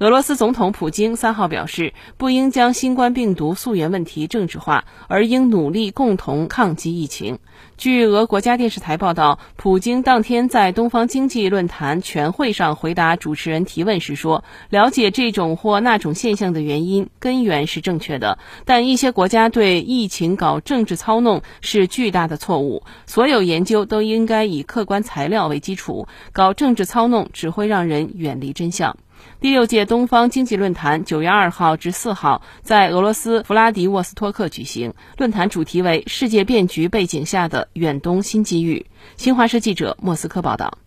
俄罗斯总统普京三号表示，不应将新冠病毒溯源问题政治化，而应努力共同抗击疫情。据俄国家电视台报道，普京当天在东方经济论坛全会上回答主持人提问时说：“了解这种或那种现象的原因根源是正确的，但一些国家对疫情搞政治操弄是巨大的错误。所有研究都应该以客观材料为基础，搞政治操弄只会让人远离真相。”第六届东方经济论坛九月二号至四号在俄罗斯弗拉迪沃斯托克举行，论坛主题为“世界变局背景下的远东新机遇”。新华社记者莫斯科报道。